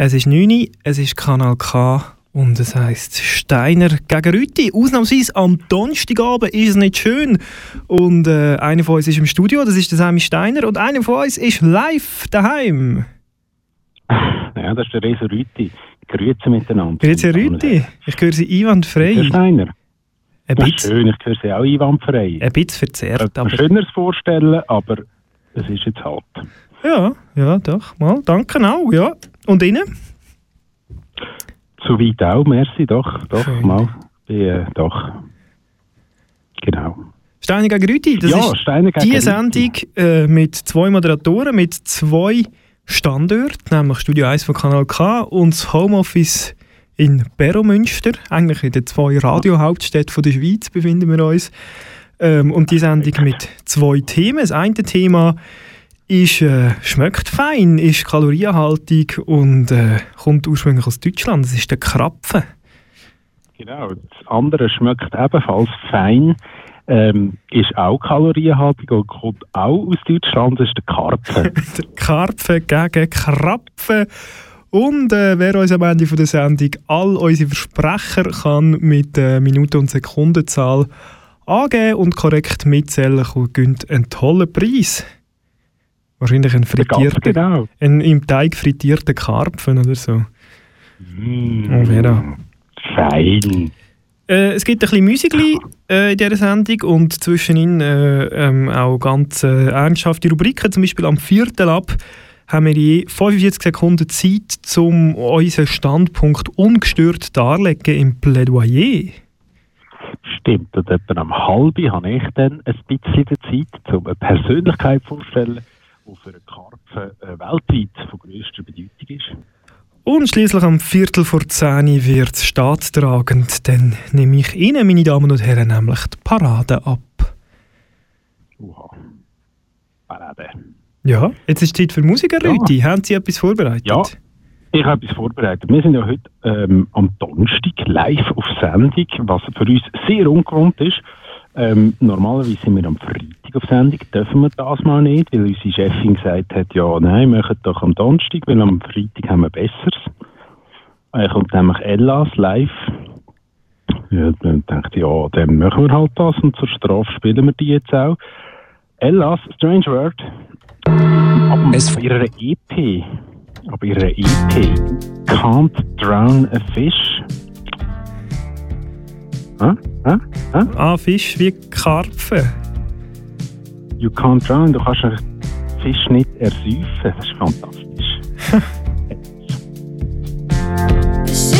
Es ist 9 Uhr, es ist Kanal K und es heisst Steiner gegen Rüti. Ausnahmsweise am Donnerstagabend ist es nicht schön. Und äh, einer von uns ist im Studio, das ist der Sammy Steiner. Und einer von uns ist live daheim. Ja, das ist der Reso Rüti. Grüezi miteinander. Grüezi Rüti. Ich höre Sie einwandfrei. Herr Steiner. Ein Das ist bisschen, schön, ich höre Sie auch einwandfrei. ein bisschen verzerrt, aber... Schöneres vorstellen, aber es ist jetzt halt. Ja, ja, doch. Mal, danke auch, ja. Und Ihnen? Soweit auch, merci, doch, doch, Schön. mal. Äh, doch. Genau. Steiner gegen Rüti, das ja, ist Steiner gegen die. Sendung äh, mit zwei Moderatoren, mit zwei Standorten, nämlich Studio 1 von Kanal K und das Homeoffice in Beromünster, eigentlich in den zwei Radiohauptstädten der Schweiz befinden wir uns. Ähm, und die Sendung mit zwei Themen. Das eine Thema ist, äh, schmeckt fein, ist kalorienhaltig und äh, kommt ursprünglich aus Deutschland. Das ist der Krapfen. Genau, das andere schmeckt ebenfalls fein, ähm, ist auch kalorienhaltig und kommt auch aus Deutschland, das ist der Karpfen. der Karpfen gegen Krapfen. Und äh, wer uns am Ende von der Sendung all unsere Versprecher kann mit äh, Minuten- und Sekundenzahl angeben und korrekt mitzählen gönnt einen tollen Preis. Wahrscheinlich ganz frittierten, genau. einen im Teig frittierten Karpfen oder so. Mm, Oh, Vera. Fein. Äh, es gibt ein bisschen Müsigli äh, in dieser Sendung und zwischenin äh, ähm, auch ganz äh, ernsthafte Rubriken. Zum Beispiel am vierten ab haben wir je 45 Sekunden Zeit, um unseren Standpunkt ungestört darzulegen im Plädoyer. Stimmt, und etwa am halben habe ich dann ein bisschen Zeit, um eine Persönlichkeit vorzustellen, die für einen Karpfen äh, weltweit von grösster Bedeutung ist. Und schließlich am Viertel vor 10 wird es staatstragend. Dann nehme ich Ihnen, meine Damen und Herren, nämlich die Parade ab. Uha. Parade. Ja, jetzt ist Zeit für Musik, Herr Ja. Haben Sie etwas vorbereitet? Ja. Ich habe etwas vorbereitet. Wir sind ja heute ähm, am Donnerstag live auf Sendung, was für uns sehr ungewohnt ist. Ähm, normalerweise sind wir am Freitag auf Sendung, dürfen wir das mal nicht, weil unsere Chefin gesagt hat, ja, nein, machen doch am Donnerstag, weil am Freitag haben wir Besseres. Äh, kommt nämlich Ellas live. Ja, dann dachte ich, ja, dann machen wir halt das und zur Strafe spielen wir die jetzt auch. Ellas, Strange Word, ab ihrer EP, ab ihrer EP, Can't Drown a Fish. Hä? Hä? Hä? Ah, Fisch wie Karpfen. You can't drown, du kannst einen Fisch nicht ersäufen. Das ist fantastisch.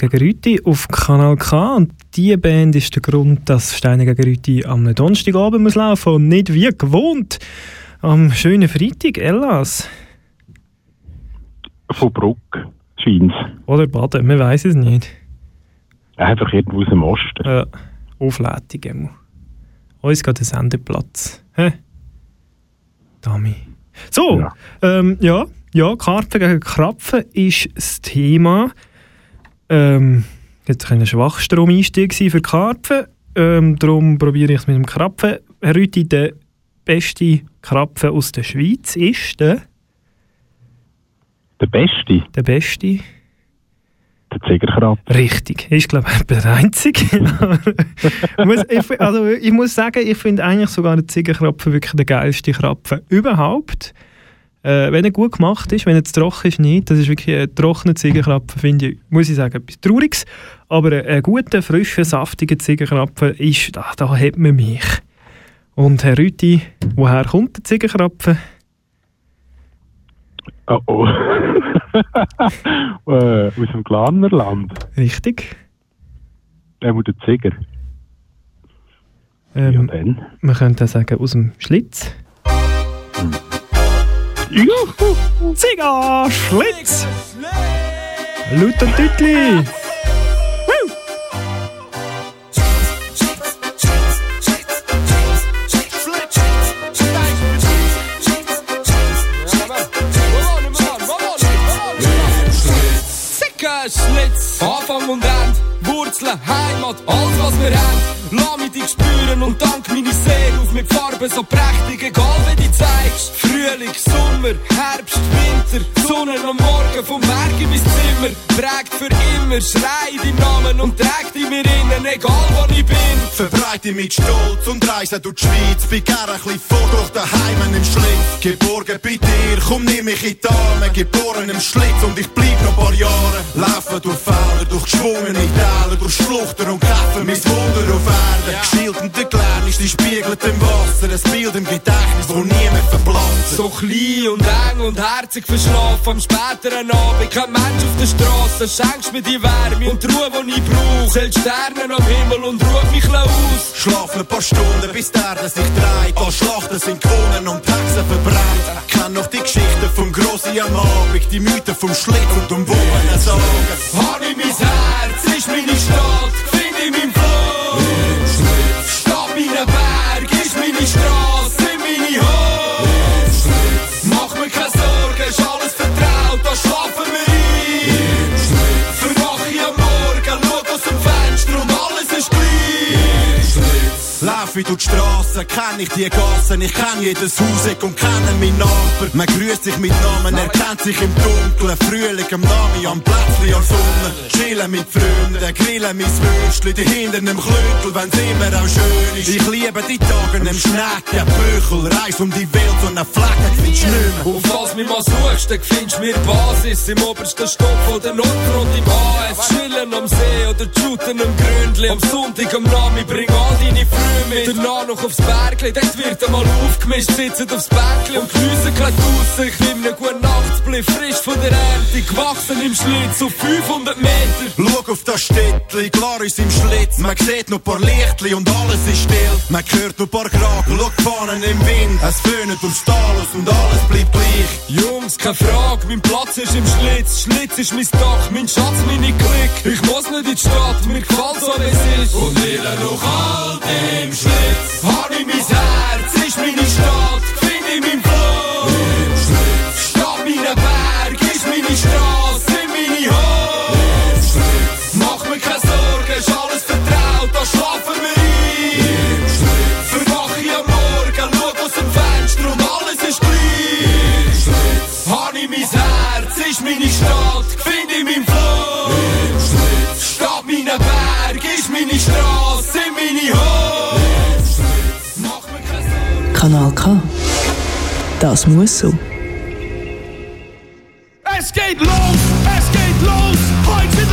gegen Rüti auf Kanal K. Und diese Band ist der Grund, dass Steiner gegen Rüti am Donnerstagabend muss laufen und nicht wie gewohnt am schönen Freitag, Ellas. Von Bruck, scheint Oder Baden, man weiß es nicht. Einfach irgendwo aus dem Osten. Äh, Aufleitung immer. Uns geht der Sendeplatz. Hä? Dami. So, Ja. ähm, ja, ja, Karpfen gegen Krapfen ist das Thema. Ähm, jetzt ein Schwachstrom-Einstieg für Karpfen. Ähm, darum probiere ich es mit dem Krapfen. Herr Rüti, der beste Krapfen aus der Schweiz ist der, Der Beste, der beste. der Ziegerkrab. Richtig, ist glaube ich der einzige. ich, also, ich muss sagen, ich finde eigentlich sogar den Ziegenkrapfen wirklich der geilste Krapfen überhaupt. Äh, wenn er gut gemacht ist, wenn er zu trocken ist, nicht. Das ist wirklich ein trockener Ziegenkrapfen, finde ich, muss ich sagen, etwas Trauriges. Aber ein, guter, frischer, saftiger Ziegenkrapfen ist, da, da hat man mich. Und Herr Rüti, woher kommt der Ziegenkrapfen? Oh oh. äh, aus dem Glanerland. Richtig. Der muss der Zieger. ja, Ähm, dann. man könnte auch sagen, aus dem Schlitz. Juhu! Ziga Schlitz! Laut und deutlich! Schlitz, Anfang und End, Wurzeln, Heimat, alles was wir haben. Lass mich dich spüren und dank meine Seele auf mit Farben so prächtig, egal Sonne am Morgen vom Berg in mein Zimmer. Prägt für immer, schrei deinen Namen und trägt in mir innen, egal wo ich bin. Verbreite mit Stolz und reise durch die Schweiz. Bin gerne ein bisschen vor durch daheim im Schlitz. Geborgen bei dir, komm nimm mich in die Arme. Geboren im Schlitz und ich bleib noch ein paar Jahre. Laufen durch Felder, durch geschwungene Täler, durch Schluchten und Kämpfen, mein Wunder auf Erden. Glänis, die spiegelt im Wasser. Ein Bild im Gedächtnis, wo niemand verblasst. So klein und eng und herzig verschlafen am späteren Abend. Kein Mensch auf der Straße, schenkst mir die Wärme und die Ruhe, die ich brauch. Zählt Sterne am Himmel und ruf mich aus. Schlafen ein paar Stunden, bis die Erde sich dreht. Alle Schlachten sind gewonnen und Hexen verbrannt. Kenn noch die Geschichten vom Grossi am Abend, die Mythen vom Schlitz und dem Wohnen sagen. Hab ich mein Herz, ist meine Stadt, find ich mein Flow. Ist Ich durch die Strassen, kenn ich die Gassen, ich kenn jedes Haus und kenne meinen Nachbar. Man grüßt sich mit Namen, erkennt sich im Dunkeln. Frühling am Nami, am Plätzli, an Sonne. Chillen mit Freunden, grillen mein Würstchen, die hinter einem Klünkel, wenn's immer auch schön ist. Ich liebe die Tage im Schnecken, Büchel, reis um die Welt und ein Flecken findest du nicht mehr. Und falls mich mal suchst, dann findest du mir Basis im obersten Stock von der Nordfront im AS. Chillen am See oder shooten am Gründli. Am Sonntag am Nami, bring all deine Frühe mit. Danach noch aufs Bergli, dort wird einmal aufgemischt, sitzen aufs Bänkli und Gemüse gleich draussen. Ich nehm ne guten Nachtsblick, frisch von der Ernte, gewachsen im Schlitz auf 500 Meter. Schau auf das Städtli, klar ist im Schlitz. Man sieht noch paar Lichtli und alles ist still. Man hört noch paar Kragen, schau die Fahnen im Wind. Es föhnt durchs Tal aus und alles bleibt gleich. Jungs, keine Frage, mein Platz ist im Schlitz. Schlitz ist mein Dach, mein Schatz, meine Klick. Ich muss nicht in die Stadt, mir gefällt so, wie es ist. Und will noch alt im Schlitz. Hab ich mein Herz, ist meine Stadt, find ich mein Flow. Kanal K. Das muss so. Es geht los, es geht los, heute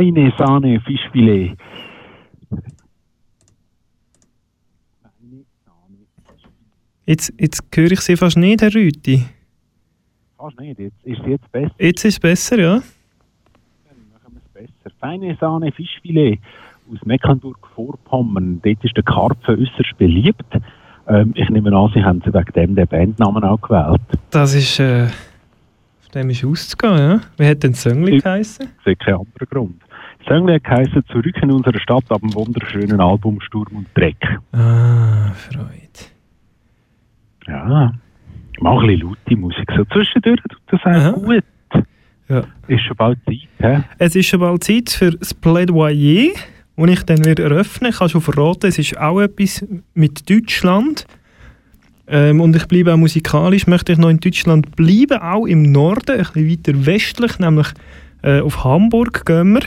feine Sahne Fischfilet. Jetzt, jetzt höre ich Sie fast nicht, Herr Rüti. Fast nicht, jetzt ist es jetzt besser. Jetzt ist es besser, ja? machen wir es besser. Feine Sahne Fischfilet aus Mecklenburg-Vorpommern. Dort ist der Karpfen äußerst beliebt. Ähm, ich nehme an, Sie haben sie wegen dem den Bandnamen auch gewählt. Das ist, äh, auf dem ist auszugehen, ja? Wie hat denn Söngli geheißen? Das ist kein anderer Grund. Hat geheißen, zurück in unsere Stadt ab dem wunderschönen Album Sturm und Dreck. Ah, Freude. Ja, mach ein bisschen laute Musik. So zwischendurch tut das auch gut. Ja. Ist schon bald Zeit, hä? Es ist schon bald Zeit für das Plädoyer, das ich dann wieder eröffne. Ich kann schon verraten, es ist auch etwas mit Deutschland. Ähm, und ich bleibe auch musikalisch, möchte ich noch in Deutschland bleiben, auch im Norden, ein bisschen weiter westlich, nämlich äh, auf Hamburg gehen wir.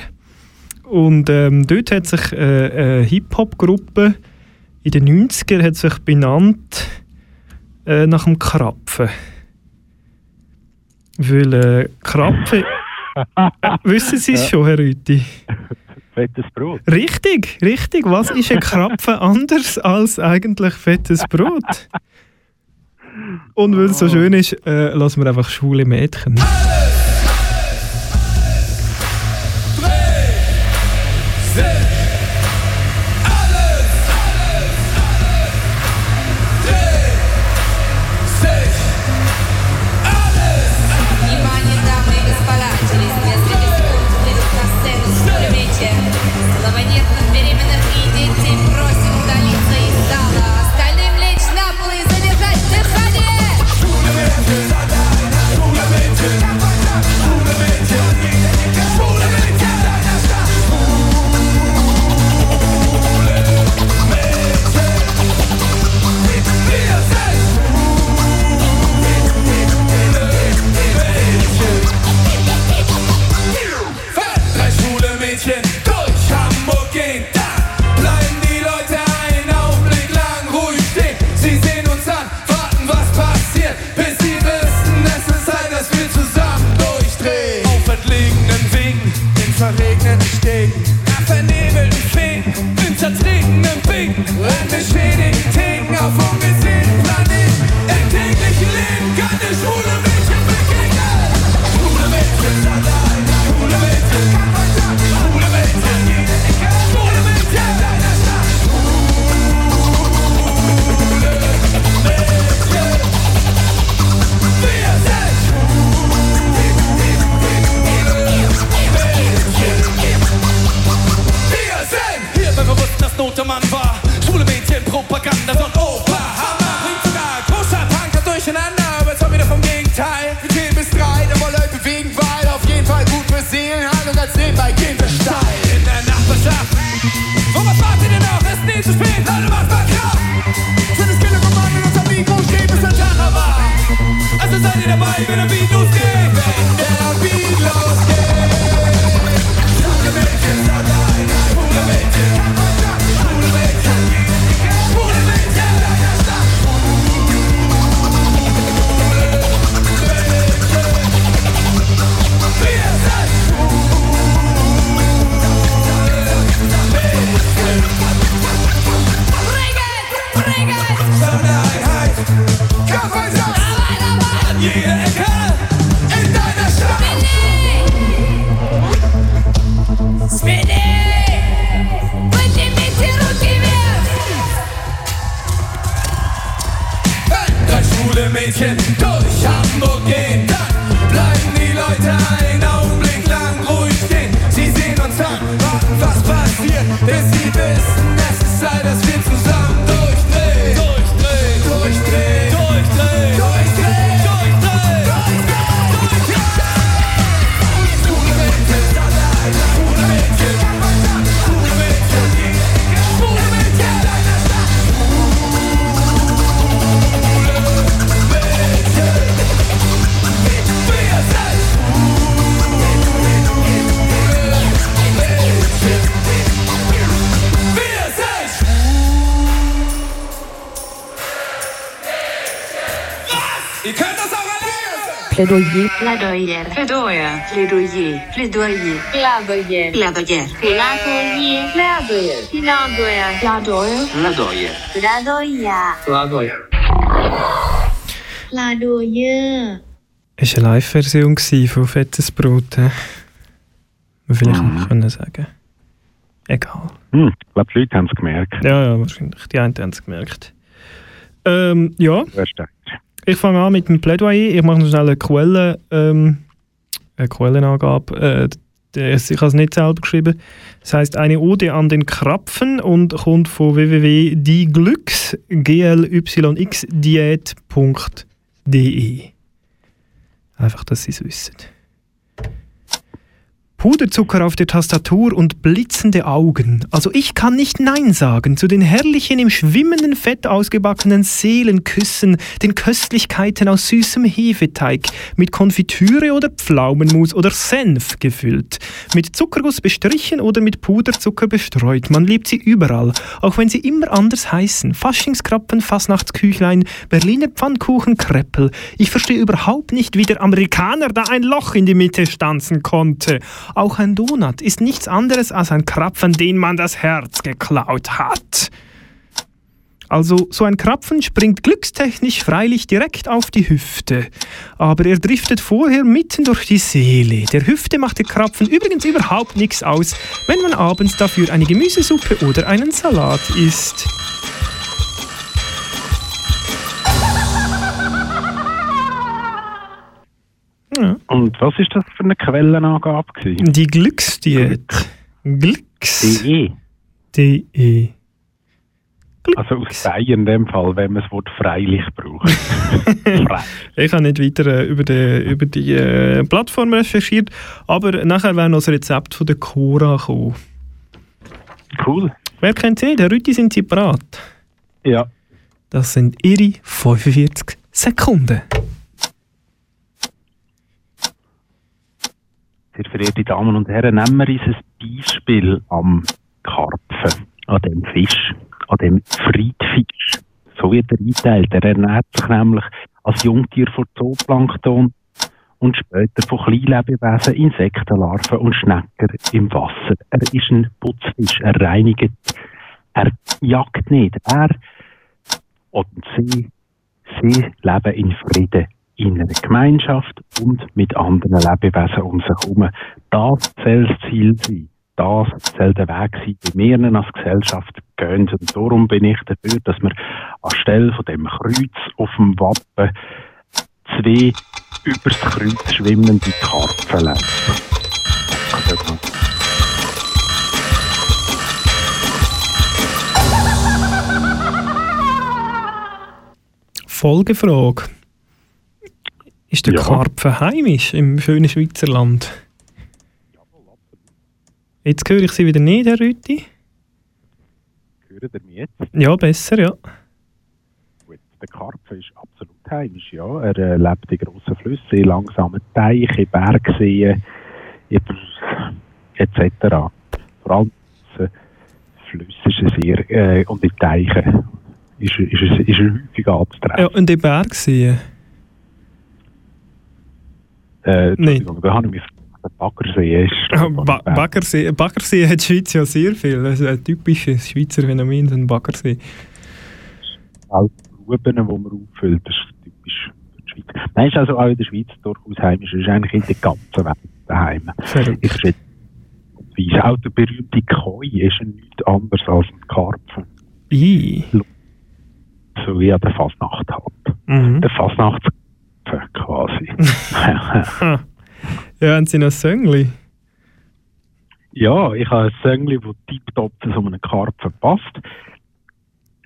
Und ähm, dort hat sich äh, eine Hip-Hop-Gruppe in den 90er hat sich benannt äh, nach dem Krapfen. Weil äh, Krapfen... äh, wissen Sie es schon, Herr Rüti? Fettes Brot. Richtig, richtig. Was ist ein Krapfen anders als eigentlich fettes Brot? Und weil es so schön ist, äh, lassen wir einfach schwule Mädchen. Also seid ihr dabei, wenn Plädoyer. Plädoyer. Plädoyer. Plädoyer. Plädoyer. Plädoyer. Plädoyer. Plädoyer. Plädoyer. Plädoyer. Plädoyer. Plädoyer. Plädoyer. Plädoyer. Es war eine Live-Version von Fettes Brot. Wir vielleicht Mhm. noch können sagen. Egal. Hm, ich glaube, die Leute haben es gemerkt. Ja, ja, wahrscheinlich. Die einen haben es gemerkt. Ähm, ja, Wer steht? Ich fange an mit dem Plädoyer. Ich mache noch schnell eine, Quelle, ähm, eine Quellenangabe. Äh, ich habe es nicht selber geschrieben. Das heißt eine Ode an den Krapfen und kommt von www.dieglücks, glyxdiät.de. Einfach, dass Sie es wissen. Puderzucker auf der Tastatur und blitzende Augen. Also ich kann nicht Nein sagen zu den herrlichen, im schwimmenden Fett ausgebackenen Seelenküssen, den Köstlichkeiten aus süßem Hefeteig, mit Konfitüre oder Pflaumenmus oder Senf gefüllt, mit Zuckerguss bestrichen oder mit Puderzucker bestreut. Man liebt sie überall, auch wenn sie immer anders heißen. Faschingskrapfen, Fasnachtsküchlein, Berliner Pfannkuchen, Kreppel. Ich verstehe überhaupt nicht, wie der Amerikaner da ein Loch in die Mitte stanzen konnte. Auch ein Donut ist nichts anderes als ein Krapfen, den man das Herz geklaut hat. Also so ein Krapfen springt glückstechnisch freilich direkt auf die Hüfte, aber er driftet vorher mitten durch die Seele. Der Hüfte macht der Krapfen übrigens überhaupt nichts aus, wenn man abends dafür eine Gemüsesuppe oder einen Salat isst. Ja. Und was ist das für eine Quellenangabe gewesen? Die Glücksdiät. Glücks. DE. DE. Also aus Bayern in dem Fall, wenn man das Wort freilich braucht. Ich habe nicht weiter äh, über die, über die äh, Plattform recherchiert, aber nachher wäre noch das Rezept von der Cora gekommen. Cool. Wer kennt sie? Der Rüti sind sie bereit. Ja. Das sind ihre 45 Sekunden. Sehr verehrte Damen und Herren, nehmen wir uns ein Beispiel am Karpfen, an dem Fisch, an dem Friedfisch. So wird er einteilt. Er ernährt sich nämlich als Jungtier von Zooplankton und später von Kleinlebewesen, Insektenlarven und Schnecker im Wasser. Er ist ein Putzfisch, er reinigt, er jagt nicht. Er und sie, sie leben in Frieden in einer Gemeinschaft und mit anderen Lebewesen um sich herum. Das soll das Ziel sein. Das soll der Weg sein, wie wir als Gesellschaft gehen. Und darum bin ich dafür, dass wir anstelle von dem Kreuz auf dem Wappen zwei übers Kreuz schwimmende Karpfen lesen. Folgefrage. Ist der Ja. Karpfen heimisch im schönen Schweizer Land? Jetzt höre ich Sie wieder nicht, Herr Rüti. Hören ihr mich jetzt? Ja, besser, ja. Gut, der Karpfen ist absolut heimisch, ja. Er äh, lebt in grossen Flüssen, in langsamen Teichen, Bergseen, über, etc. Vor allem äh, Flüsse ist er sehr, äh, und in Teichen ist, ist, er- ist er häufig anzutreffen. Ja, und den Berg sehen. Äh, Entschuldigung, da habe ich mich der Baggersee ist. Ba Baggersee, Baggersee hat die Schweiz ja sehr viel. Das ist ein typisches Schweizer Phänomen, so ein Baggersee. Auch Gruben, die man auffüllt, das ist typisch für die Schweiz. Nein, ist also auch in der Schweiz durchaus heimisch. Es ist eigentlich in der ganzen Welt daheim. Ich schätze. Auch der berühmte Koi ist nichts anderes als ein Karpfen. I. So wie er der Fasnacht hat. Mhm. Der Fasnachtskarpfen quasi. Ja, haben Sie noch Söngli? ja, ich habe ein Söngli, das tiptop zu einem Karpfen passt.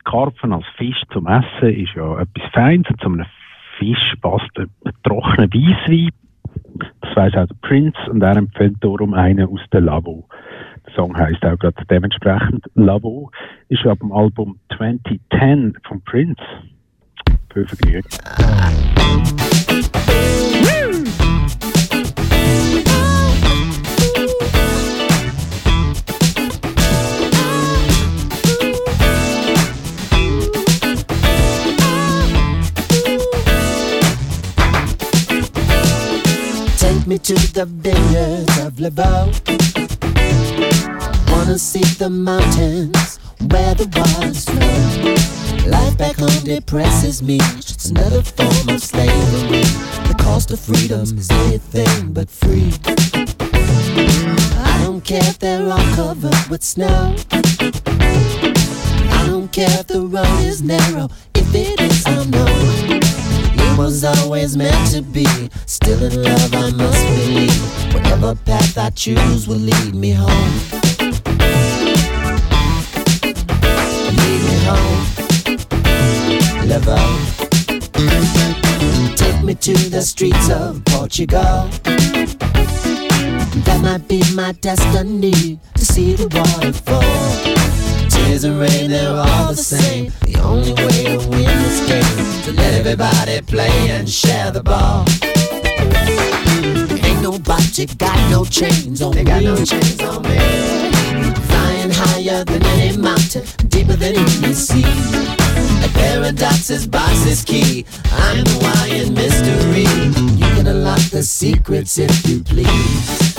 Karpfen als Fisch zum Essen ist ja etwas Feines. Und zu einem Fisch passt ein, trockener Weisswein. Das weiß auch der Prince und er empfiehlt darum einen aus der Lavo. Der Song heißt auch gerade dementsprechend Lavo. Ist ab dem Album 2010 von Prince. Viel me to the vineyards of Laveau. Wanna see the mountains where the waters flow. Life back home depresses me. It's another form of slavery. The cost of freedom is anything but free. I don't care if they're all covered with snow. I don't care if the road is narrow. If it is unknown, it was always meant to be. Still in love, I must believe. Whatever path I choose will lead me home. Love. Take me to the streets of Portugal. That might be my destiny to see the waterfall. Tears and rain, they're all the same. The only way to win this game is to let everybody play and share the ball. Ain't nobody got no chains on they me. Got no chains on me. Higher than any mountain, deeper than any sea. Like paradox's box is key. I'm the Hawaiian mystery. You can unlock the secrets if you please.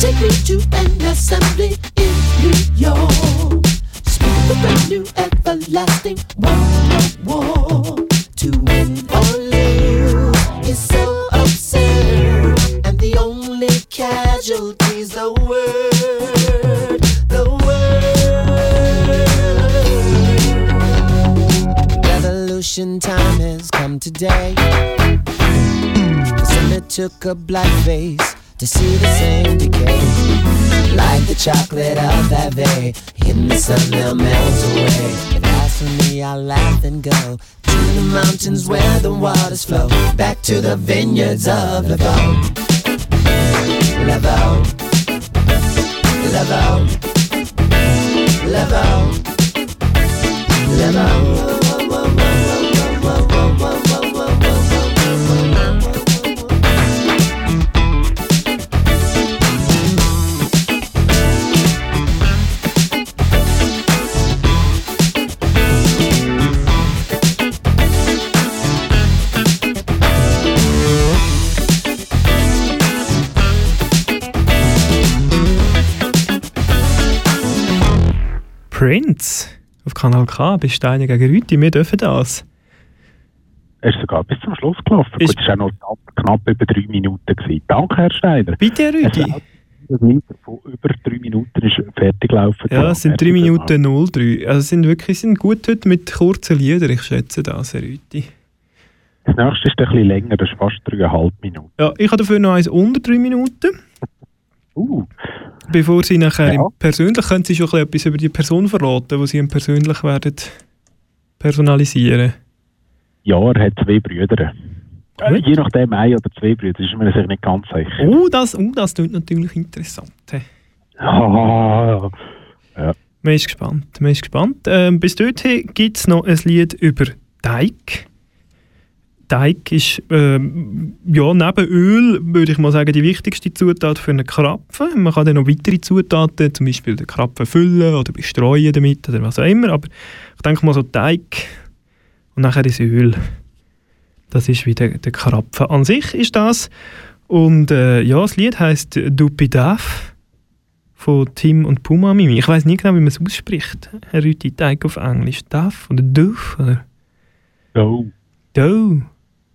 Take me to an assembly in New York. Speak the brand new everlasting world war. Revolution time has come today. Somebody took a black face to see the same decay. Like the chocolate of bay, in the sun they'll melt away. But as for me, I'll laugh and go to the mountains where the waters flow. Back to the vineyards of Lavaux. Lavaux. Lavaux. Lavaux. Lavaux. Prince auf Kanal K, bei Steine gegen Rüti. Wir dürfen das. Er ist sogar bis zum Schluss gelaufen. Ist- Gut, es war auch noch knapp über drei Minuten. Gewesen. Danke, Herr Steiner. Bitte, Das Lied von über drei Minuten ist fertig gelaufen. Ja, es sind 3 Herzlichen Minuten 03. Also es sind wirklich sind gut heute mit kurzen Liedern. Ich schätze das, Herr Rüti. Das nächste ist ein bisschen länger, das ist fast dreieinhalb Minuten. Ja, ich habe dafür noch eins unter 3 Minuten. Uh, Bevor Sie nachher Ja. persönlich, können Sie schon ein bisschen etwas über die Person verraten, die Sie ihm persönlich werden personalisieren. ja, er hat zwei Brüder. Äh, je nachdem, ein oder zwei Brüder, ist sich nicht ganz sicher. Oh, das, oh, das klingt natürlich interessant. Ah, Man ist gespannt. Man ist gespannt. Ähm, bis dorthin gibt es noch ein Lied über Teig. Teig ist ähm, ja, neben Öl, würde ich mal sagen, die wichtigste Zutat für einen Krapfen. Man kann dann noch weitere Zutaten, zum Beispiel den Krapfen füllen oder bestreuen damit oder was auch immer. Aber ich denke mal so Teig und nachher das Öl. Das ist wie der, Krapfen an sich ist das. Und äh, ja, das Lied heißt Dupidaf von Tim und Puma Mimi. Ich weiß nie genau, wie man es ausspricht. Herr Rüti, Teig auf Englisch. Duff oder Duff oder no, Dough.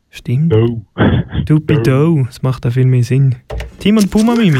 Stimmt. no. Dupido. Das macht auch viel mehr Sinn. Tim und Puma Mimi.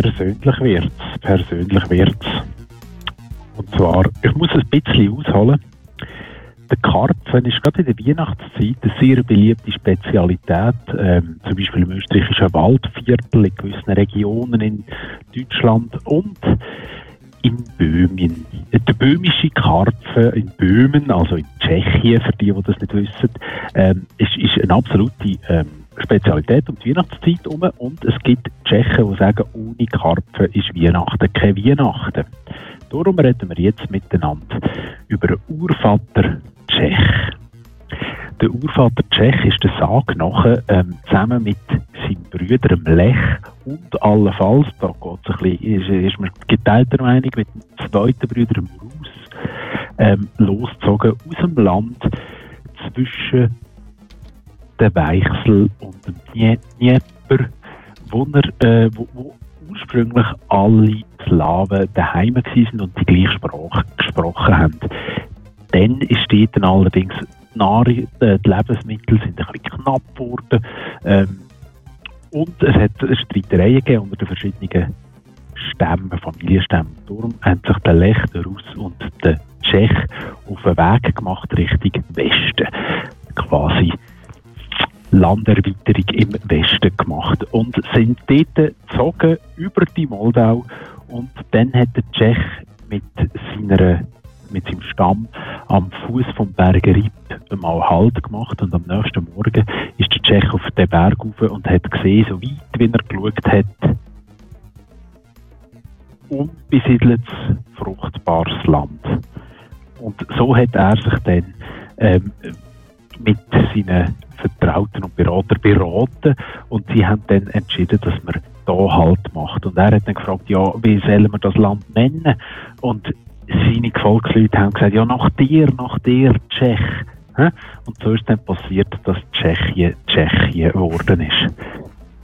persönlich wird's. Persönlich wird's. Und zwar, ich muss ein bisschen ausholen. Der Karpfen ist gerade in der Weihnachtszeit eine sehr beliebte Spezialität. Ähm, zum Beispiel im österreichischen Waldviertel, in gewissen Regionen in Deutschland und in Böhmen. Der böhmische Karpfen in Böhmen, also in Tschechien, für die, die das nicht wissen, ähm, ist, ist eine absolute ähm, Spezialität um die Weihnachtszeit herum. Und es gibt Tschechen, die sagen, ohne Karpfen ist Weihnachten kein Weihnachten. Darum reden wir jetzt miteinander über Urvater Tschech. Der Urvater Tschech ist der Sage nach ähm, zusammen mit seinem Brüder dem Lech und allenfalls, da geht's ein bisschen, ist, ist man geteilter Meinung, mit dem zweiten Brüder Rus ähm, losgezogen aus dem Land zwischen dem Weichsel und Dnie- Dnieper, wo, er, äh, wo, wo ursprünglich alle Slawen daheim waren und die gleiche Sprache gesprochen haben. Dann ist dort allerdings die, Nahr äh, die Lebensmittel sind ein bisschen knapp geworden ähm, und es hat Streitereien gegeben unter den verschiedenen Stämmen, Familienstämmen. Darum haben sich der Lech, der Russ und der Tschech auf den Weg gemacht Richtung Westen. Quasi Landerweiterung im Westen gemacht und sind dort gezogen über die Moldau und dann hat der Tschech mit seiner mit seinem Stamm am Fuß vom Berg Ripp mal Halt gemacht und am nächsten Morgen ist der Tschech auf den Berg rauf und hat gesehen, so weit wie er geschaut hat, unbesiedeltes, fruchtbares Land. Und so hat er sich dann ähm, mit seinen Vertrauten und Berater beraten und sie haben dann entschieden, dass man da Halt macht. Und er hat dann gefragt, ja, wie sollen wir das Land nennen? Und seine Gefolgsleute haben gesagt, ja, nach dir, nach dir, Tschech. Und so ist dann passiert, dass Tschechien Tschechien geworden ist.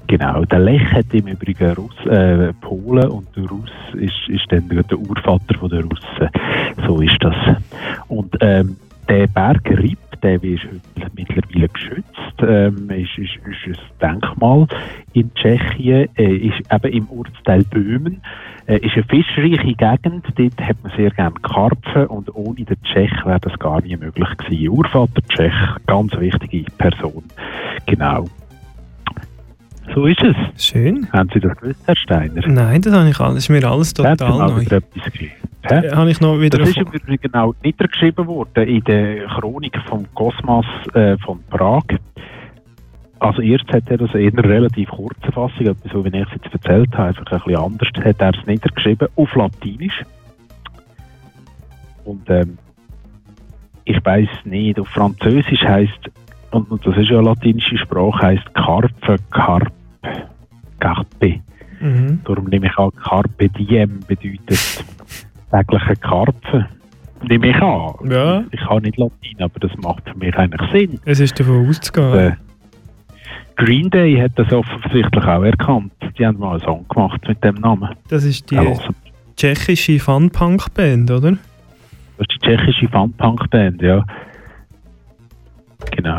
Genau, der Lech hat im Übrigen Russ, äh, Polen und der Russ ist, ist dann der Urvater der Russen. So ist das. Und ähm, der Berg Ripp, der ist heute mittlerweile geschützt, ähm, ist, ist, ist ein Denkmal in Tschechien, äh, ist eben im Ortsteil Böhmen, äh, ist eine fischreiche Gegend, dort hat man sehr gerne Karpfen und ohne den Tschech wäre das gar nie möglich gewesen. Urvater Tschech, ganz wichtige Person. Genau. So ist es. Schön. Haben Sie das gewusst, Herr Steiner? Nein, das habe ich alles, ist mir alles total neu. wieder etwas? Hä? Habe ich noch wieder Das ist eine im Übrigen auch niedergeschrieben worden in der Chronik vom Kosmas äh, von Prag. Also erst hat er das in einer relativ kurzen Fassung, etwas so wie ich es jetzt erzählt habe, einfach ein bisschen anders, hat er es niedergeschrieben, auf Latinisch. Und ähm, ich weiß nicht, auf Französisch heißt und, das ist ja eine latinische Sprache, heißt Carpe, Carp, Carpe. Mhm. Darum nehme ich an, Carpe Diem bedeutet tägliche Karpfen. Nehme ich an. Ja. Ich kann nicht Latein, aber das macht für mich eigentlich Sinn. Es ist davon auszugehen. Äh, Green Day hat das offensichtlich auch erkannt. Die haben mal einen Song gemacht mit dem Namen. Das ist die Ja, also, tschechische Fun-Punk-Band, oder? das ist die tschechische Fun-Punk-Band, ja. Genau.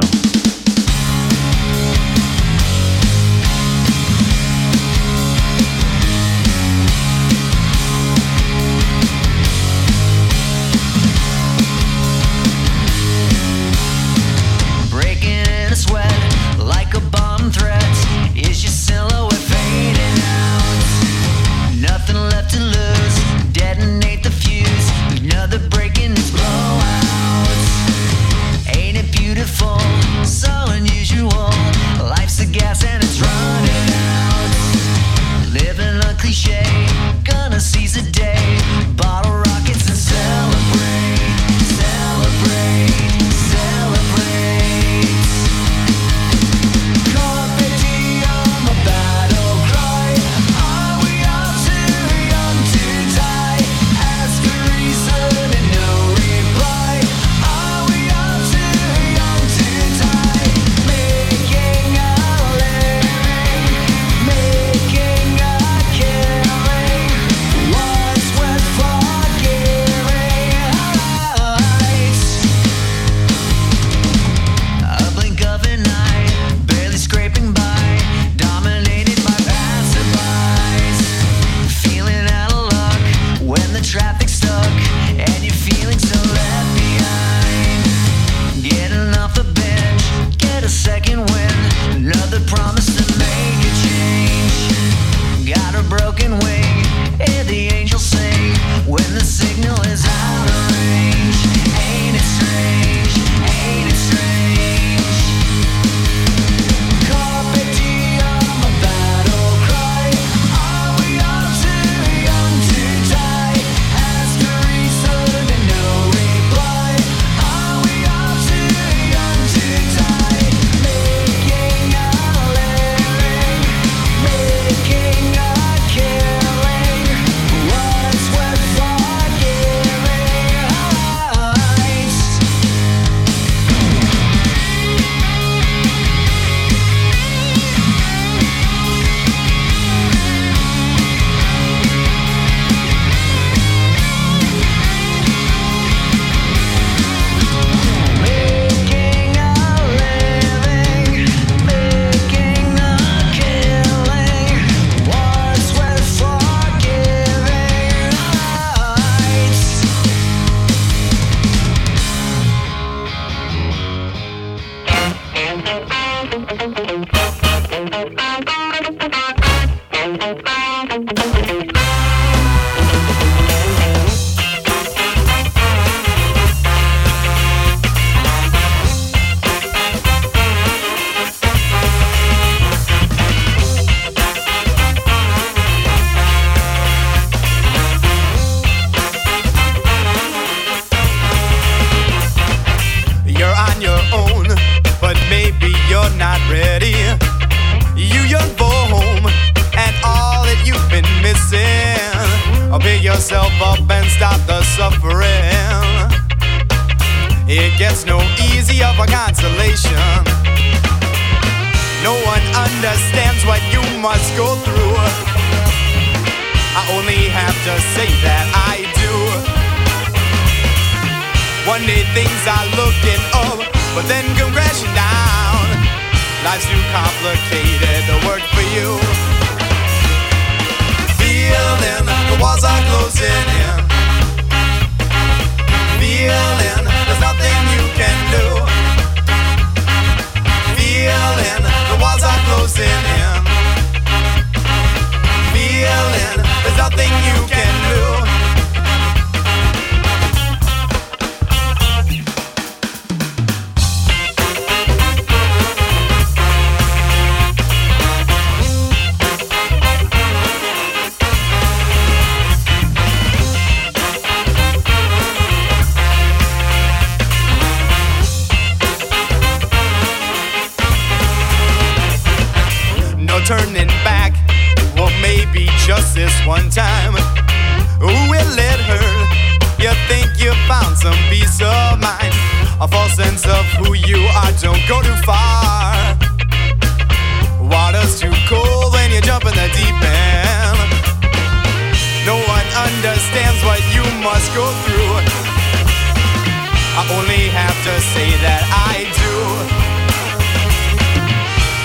Turning back. Well, maybe just this one time. Will it hurt? You think you found some peace of mind? A false sense of who you are, don't go too far. Water's too cold when you jump in the deep end. No one understands what you must go through. I only have to say that I do.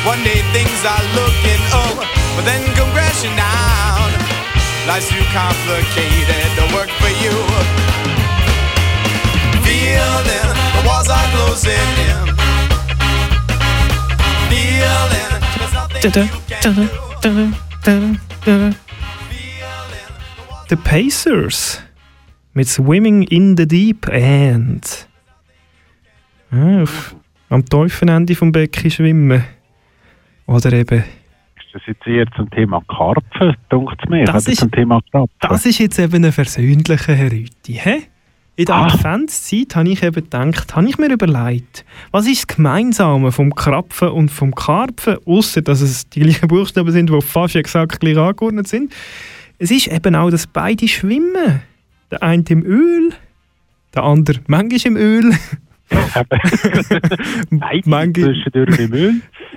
One day things are looking up, but then come crashing down. Life's too complicated to work for you. Feeling the walls are closing in. Feeling. The Pacers mit Swimming in the Deep End. Ah, ja, auf, am Teufelende vom Becken schwimmen. Oder eben. Ist das jetzt eher zum Thema Karpfen, dunkt es mir? Das ist- zum Thema Karpfen? Das ist jetzt eben ein versöhnlicher Herr Rüti. Hä? In der Ah. Adventszeit habe ich eben gedacht, habe ich mir überlegt, was ist das Gemeinsame vom Krapfen und vom Karpfen, außer dass es die gleichen Buchstaben sind, die fast exakt gleich angeordnet sind. Es ist eben auch, dass beide schwimmen. Der eine im Öl, der andere manchmal im Öl. Beide zwischendurch im Öl.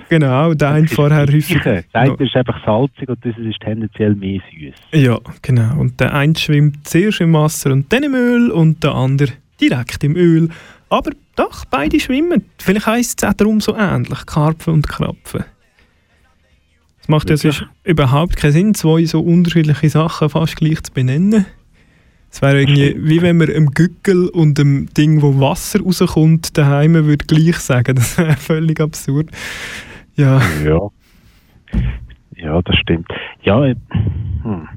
Genau, der eine vorher häufig. Das eine ist einfach salzig und das ist tendenziell mehr süß. Ja, genau. Und der eine schwimmt zuerst im Wasser und dann im Öl und der andere direkt im Öl. Aber doch, beide schwimmen. Vielleicht heisst es auch darum so ähnlich, Karpfen und Krapfen. Es macht ja sonst überhaupt keinen Sinn, zwei so unterschiedliche Sachen fast gleich zu benennen. Es wäre irgendwie, wie wenn man einem Gückel und dem Ding, wo Wasser rauskommt, daheim würde gleich sagen. Das wäre völlig absurd. Ja. Ja. Ja, das stimmt. Ja, äh, hm.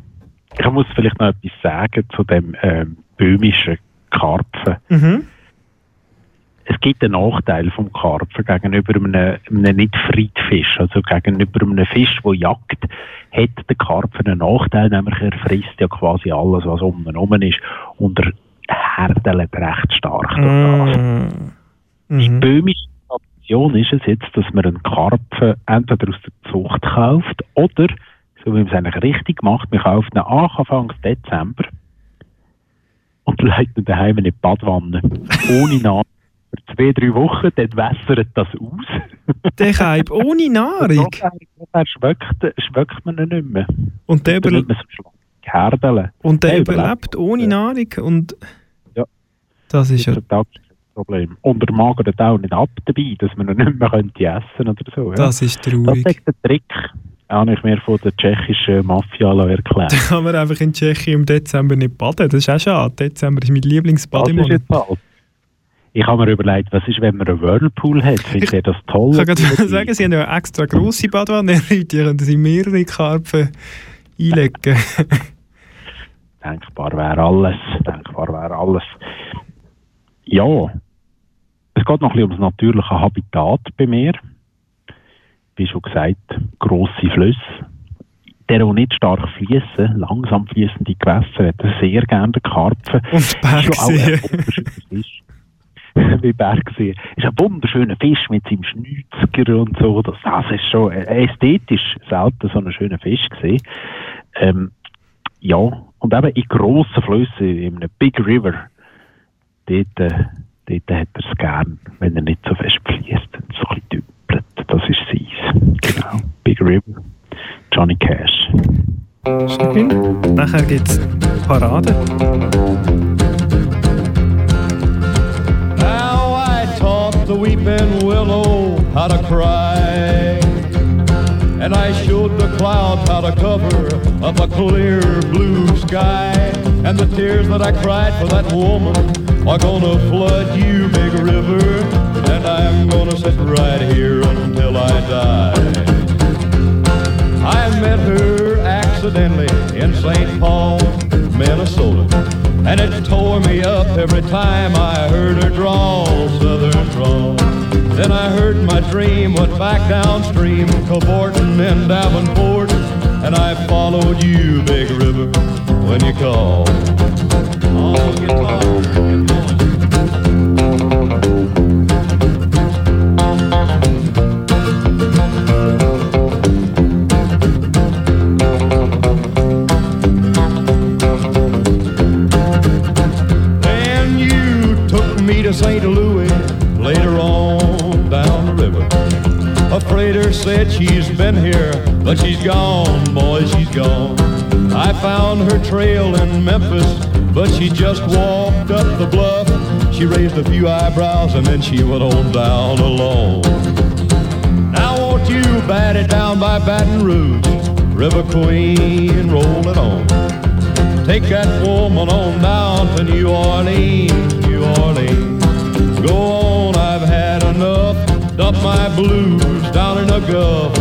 ich muss vielleicht noch etwas sagen zu dem ähm, böhmischen Karpfen. Mhm. Es gibt einen Nachteil vom Karpfen gegenüber einem, einem Nicht-Friedfisch, also gegenüber einem Fisch, der jagt, hat der Karpfen einen Nachteil, nämlich er frisst ja quasi alles, was um ihn herum ist und er härdelt recht stark. durch das. Die böhmische Tradition ist es jetzt, dass man einen Karpfen entweder aus der Zucht kauft oder, so wie man es eigentlich richtig macht, man kauft ihn Anfang Dezember und legt ihn daheim in die Badwanne. Ohne Nahrung. Zwei, drei Wochen, dann wässert das aus. Der Kalb ohne Nahrung. Dann schmeckt, schmeckt man ihn nicht mehr. Und der, überle so und der Der überlebt ohne Nahrung. Und Ja. das ist ja, Das ist ein Problem. Und er magert auch nicht ab dabei, dass man ihn nicht mehr könnte essen oder so. Ja. das ist Das traurig. ist der Trick, habe ich mir von der tschechischen Mafia erklärt. Da kann man einfach in Tschechien im Dezember nicht baden. Das ist auch schade. Dezember ist mein Das ist Lieblingsbademonat. jetzt halt. Ich habe mir überlegt, was ist, wenn man einen Whirlpool hat? Findet ihr das toll? Ich kann gerade sagen, sie haben ja eine extra grosse Badwanne. Die können sie mehrere Karpfen einlegen. Denkbar wäre alles. Denkbar wäre alles. Ja, es geht noch ein bisschen um das natürliche Habitat bei mir. Wie schon gesagt, grosse Flüsse. Der, der nicht stark fließen, langsam fließende Gewässer, hat sehr gerne den Karpfen. Und auch Bergsee. Wie Bergsee. Ist ein wunderschöner Fisch mit seinem Schnüziger und so. Das, das ist schon äh, ästhetisch selten so ein schöner Fisch gesehen. Ähm, ja, und eben in grossen Flüssen, in einem Big River, dort, äh, dort hat er es gern, wenn er nicht so fest fließt und so ein bisschen dümpelt. Das ist sein. Genau. Big River. Johnny Cash. Schön. Nachher gibt es Parade. Weeping willow how to cry. And I showed the clouds how to cover up a clear blue sky. And the tears that I cried for that woman are gonna flood you, big river. And I'm gonna sit right here until I die. I met her accidentally in St. Paul, Minnesota. And it tore me up every time I heard her drawl, southern drawl. Then I heard my dream went back downstream, cavorting in Davenport. And I followed you, Big River, when you called. Guitar. St. Louis later on down the river. A freighter said she's been here, but she's gone, boy, she's gone. I found her trail in Memphis, but she just walked up the bluff. She raised a few eyebrows and then she went on down alone. Now won't you bat it down by Baton Rouge, River Queen, roll it on. Take that woman on down to New Orleans, blues down in the Gulf.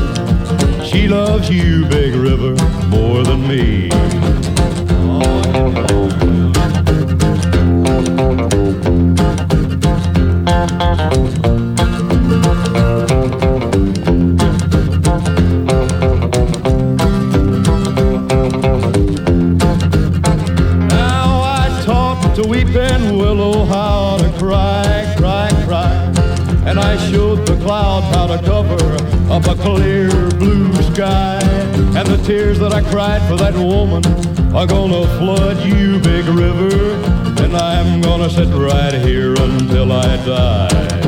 She loves you, Big River, more than me. Now up a clear blue sky. And the tears that I cried for that woman are gonna flood you, big river. And I'm gonna sit right here until I die.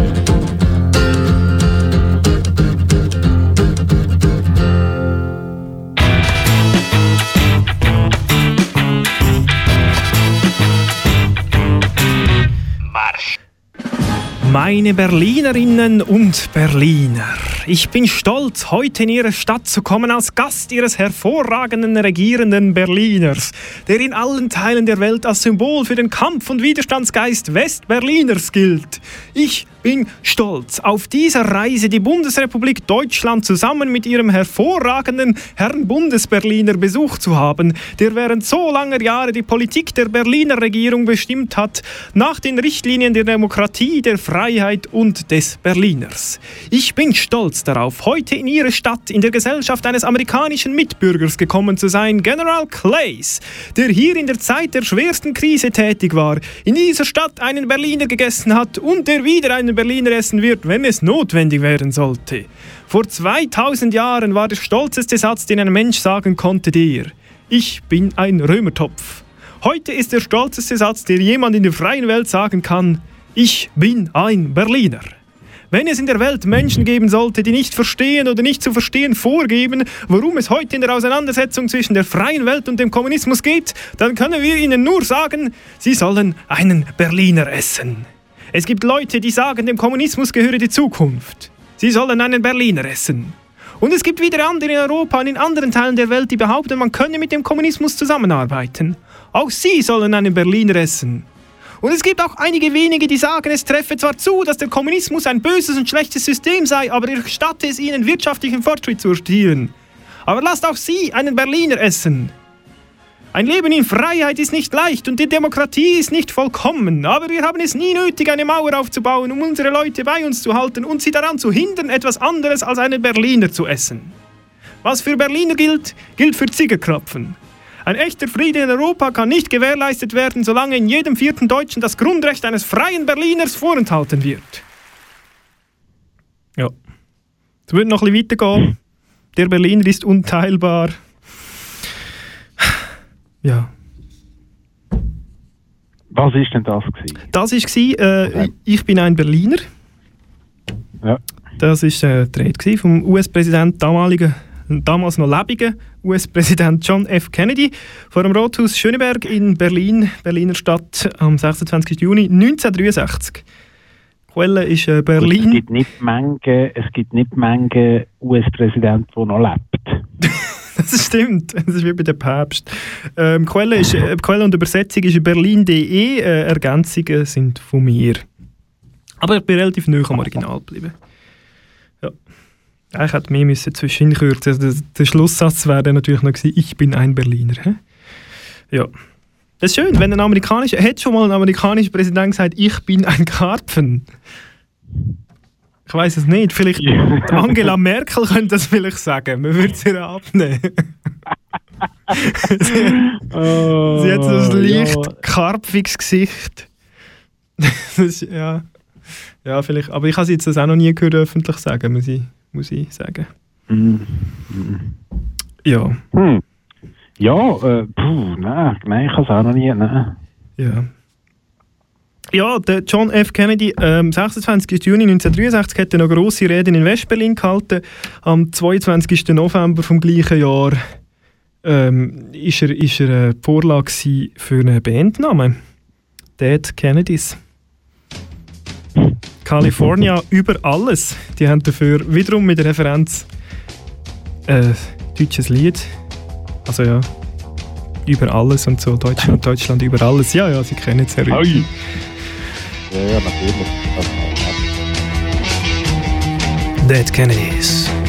Meine Berlinerinnen und Berliner, ich bin stolz, heute in Ihre Stadt zu kommen als Gast Ihres hervorragenden regierenden Berliners, der in allen Teilen der Welt als Symbol für den Kampf- und Widerstandsgeist Westberliners gilt. Ich bin stolz, auf dieser Reise die Bundesrepublik Deutschland zusammen mit ihrem hervorragenden Herrn Bundesberliner besucht zu haben, der während so langer Jahre die Politik der Berliner Regierung bestimmt hat, nach den Richtlinien der Demokratie, der Freiheit und des Berliners. Ich bin stolz darauf, heute in Ihre Stadt in der Gesellschaft eines amerikanischen Mitbürgers gekommen zu sein, General Clays, der hier in der Zeit der schwersten Krise tätig war, in dieser Stadt einen Berliner gegessen hat und der wieder einen Berliner essen wird, wenn es notwendig werden sollte. Vor 2000 Jahren war der stolzeste Satz, den ein Mensch sagen konnte, der Ich bin ein Römertopf. Heute ist der stolzeste Satz, der jemand in der freien Welt sagen kann, ich bin ein Berliner. Wenn es in der Welt Menschen geben sollte, die nicht verstehen oder nicht zu verstehen vorgeben, worum es heute in der Auseinandersetzung zwischen der freien Welt und dem Kommunismus geht, dann können wir ihnen nur sagen, sie sollen einen Berliner essen. Es gibt Leute, die sagen, dem Kommunismus gehöre die Zukunft. Sie sollen einen Berliner essen. Und es gibt wieder andere in Europa und in anderen Teilen der Welt, die behaupten, man könne mit dem Kommunismus zusammenarbeiten. Auch sie sollen einen Berliner essen. Und es gibt auch einige wenige, die sagen, es treffe zwar zu, dass der Kommunismus ein böses und schlechtes System sei, aber ich gestatte es ihnen, wirtschaftlichen Fortschritt zu erzielen. Aber lasst auch sie einen Berliner essen. Ein Leben in Freiheit ist nicht leicht und die Demokratie ist nicht vollkommen, aber wir haben es nie nötig, eine Mauer aufzubauen, um unsere Leute bei uns zu halten und sie daran zu hindern, etwas anderes als einen Berliner zu essen. Was für Berliner gilt, gilt für Ziegerkrapfen. Ein echter Friede in Europa kann nicht gewährleistet werden, solange in jedem vierten Deutschen das Grundrecht eines freien Berliners vorenthalten wird. Ja. Es wird noch ein bisschen weitergehen. Der Berliner ist unteilbar. Ja. Was ist denn das gewesen? Das war, äh, ich bin ein Berliner. Ja. Das war äh, die Rede vom US-Präsident, damaligen, damals noch lebigen US-Präsident John F. Kennedy vor dem Rathaus Schöneberg in Berlin, Berliner Stadt, am 26. Juni 1963. Quelle ist äh, Es Berlin. gibt nicht Menge, es gibt nicht Menge US-Präsidenten, der noch lebt. Das stimmt, das ist wie bei der Päpst. Ähm, Quelle, ist, äh, Quelle und Übersetzung ist berlin.de, äh, Ergänzungen sind von mir. Aber ich bin relativ nah am Original geblieben. Ja. Eigentlich hätte mehr müssen zwischen kürzen. Also der, der Schlusssatz wäre natürlich noch gewesen, ich bin ein Berliner. Hä? Ja. Das ist schön, wenn ein amerikanischer, hätte schon mal ein amerikanischer Präsident gesagt, ich bin ein Karpfen. Ich weiß es nicht. Vielleicht Angela Merkel könnte das vielleicht sagen. Man würde es ihr abnehmen. sie, sie hat so ein leicht ja. karpfiges Gesicht. das ist, ja. ja, vielleicht. Aber ich habe sie jetzt das auch noch nie gehört öffentlich sagen, muss ich, muss ich sagen. Mhm. Ja. Hm. Ja, äh, puh, nein, nein, ich habe es auch noch nie. Nein. Ja. Ja, der John F. Kennedy, am 26. Juni 1963 hat noch grosse Reden in Westberlin gehalten. Am 22. November vom gleichen Jahr ähm, ist er, ist er äh, Vorlage für einen Bandnamen. Dead Kennedys. California über alles. Die haben dafür wiederum mit Referenz äh, deutsches Lied. Also ja, über alles und so. Deutschland, Deutschland über alles. Ja, ja, Sie kennen es, Herr Dead Kennedys.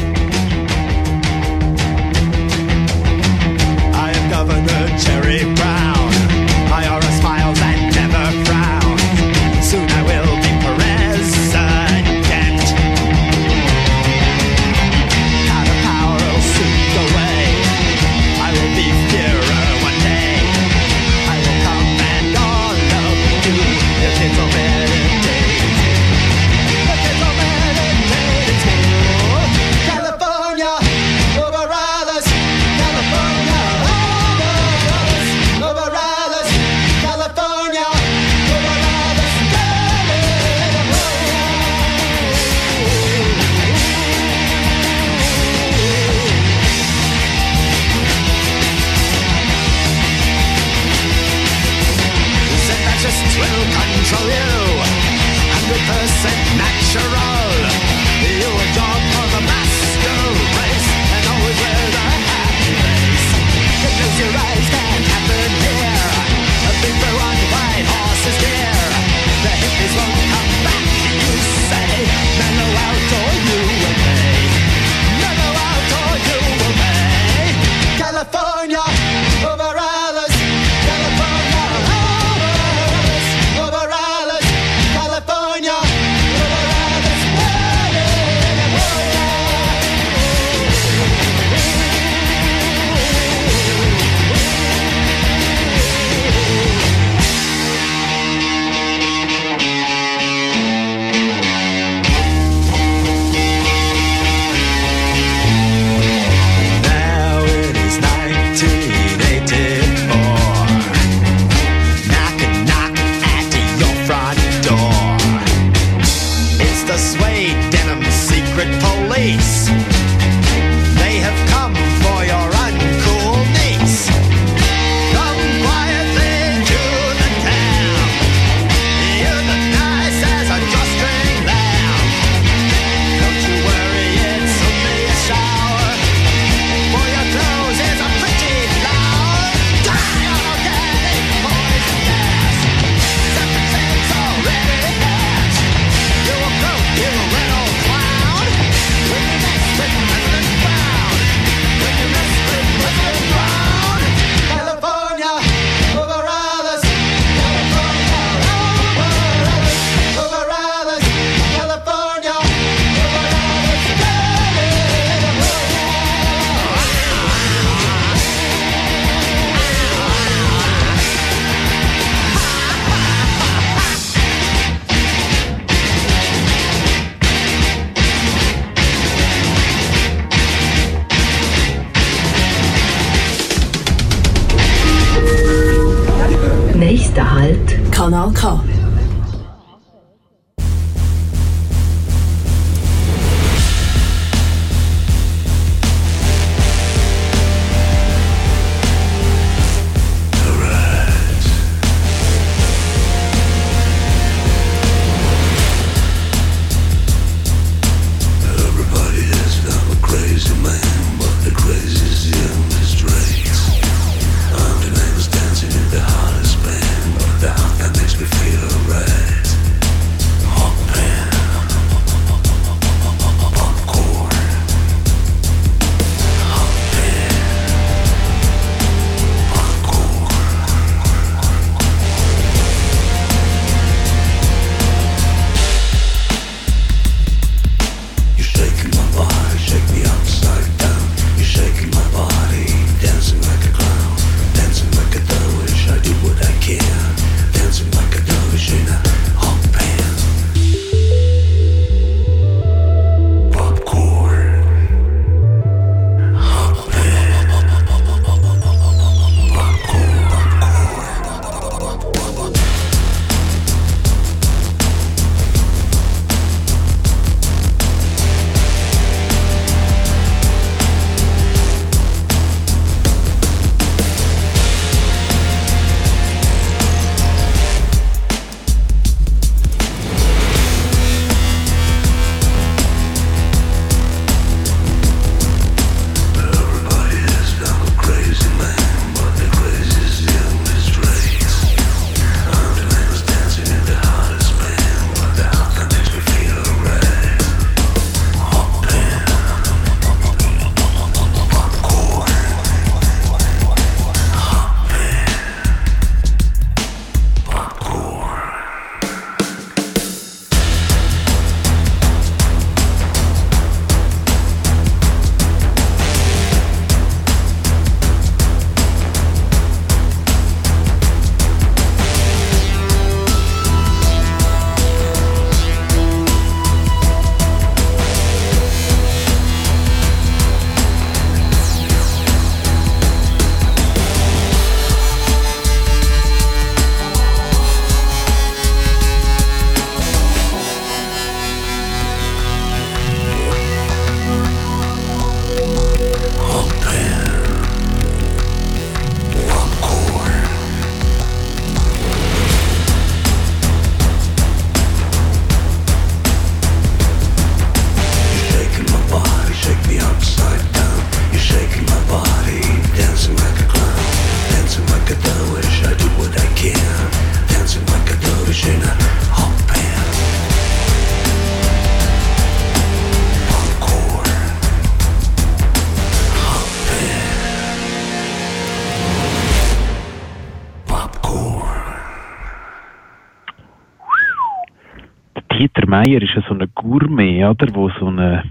Dieter Meier ist ja so ein Gourmet, oder? Wo so eine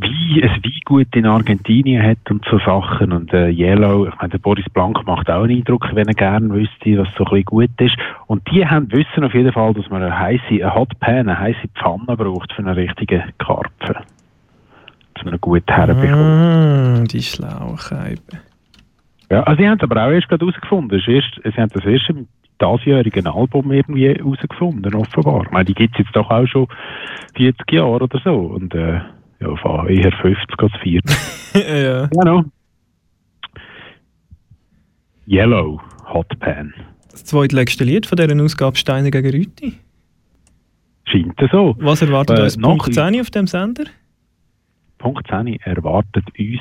wie ein Weingut in Argentinien hat und so Sachen. Und äh, Yellow, ich meine, der Boris Blank macht auch einen Eindruck, wenn er gerne wüsste, was so ein bisschen gut ist. Und die haben wissen auf jeden Fall, dass man eine heiße, eine Hot Pan, eine heiße Pfanne braucht für einen richtigen Karpfen. Dass man ihn gut herbekommt. Mm, die Schlaucheibe. Ja, also sie haben es aber auch erst gerade herausgefunden. Erst- Sie haben das erste mit diesjährigen Album irgendwie herausgefunden, offenbar. Ich meine, die gibt es jetzt doch auch schon 40 Jahre oder so. Und äh, ja, von eher 50 als 40. ja. Genau. Yellow Hot Pan. Das zweitletzte Lied von dieser Ausgabe Steiner gegen Rüti. Scheint so. Was erwartet Äh, uns Punkt 10 auf dem Sender? Punkt 10 erwartet uns die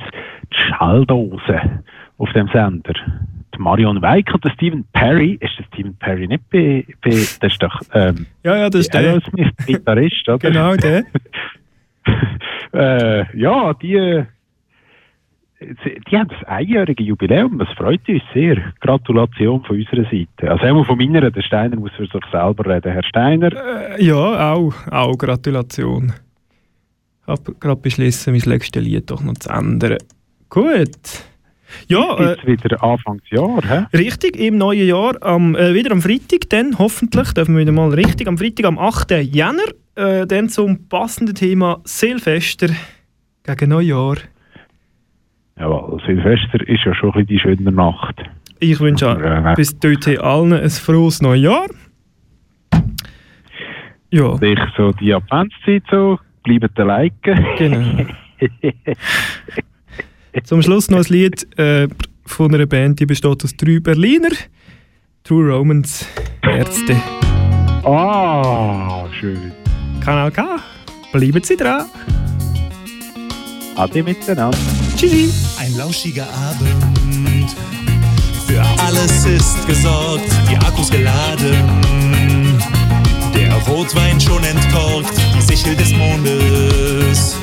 Schalldose auf dem Sender. Marion Weig und der Stephen Perry. Ist der Stephen Perry nicht bei, bei das ist doch ähm, Ja, ja, das ist der Gitarrist, oder? Genau, der. äh, ja, die, die haben das einjährige Jubiläum, das freut uns sehr. Gratulation von unserer Seite. Also einmal von meiner, der Steiner muss für sich selber reden. Herr Steiner, Äh, ja, auch, auch Gratulation. Ich habe gerade beschlossen, mein letztes Lied doch noch zu ändern. Gut. Ja, äh, jetzt wieder Anfangsjahr, hä? Richtig, im neuen Jahr, am, äh, wieder am Freitag, dann hoffentlich, dürfen wir wieder mal richtig, am Freitag, am 8. Jänner, äh, dann zum passenden Thema Silvester gegen Neujahr. Jawohl, Silvester ist ja schon ein die schöne Nacht. Ich wünsche Ja. bis dorthin allen ein frohes neues Jahr. Ja. Ich so die Adventszeit so, bleiben liken. Genau. Zum Schluss noch ein Lied äh, von einer Band, die besteht aus drei Berliner. True Romans Ärzte. Ah, schön. Kanal K. Bleiben Sie dran. Ade miteinander. Tschüssi. Ein lauschiger Abend. Für alles ist gesorgt, die Akkus geladen. Der Rotwein schon entkorkt, die Sichel des Mondes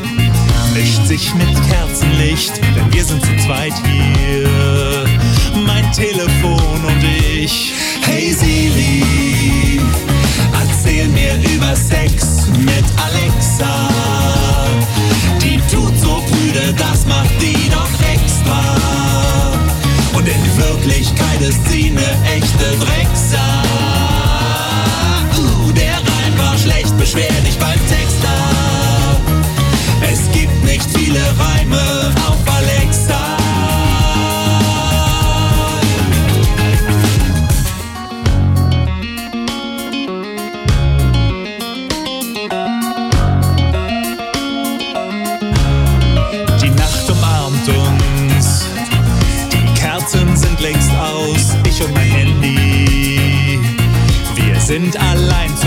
mischt sich mit Kerzenlicht, denn wir sind zu zweit hier. Mein Telefon und ich. Hey Siri, erzähl mir über Sex mit Alexa. Die tut so prüde, das macht die doch extra. Und in Wirklichkeit ist sie ne echte Drecksau. Uh, der Reim war schlecht, beschwer dich beim Texter. sind allein.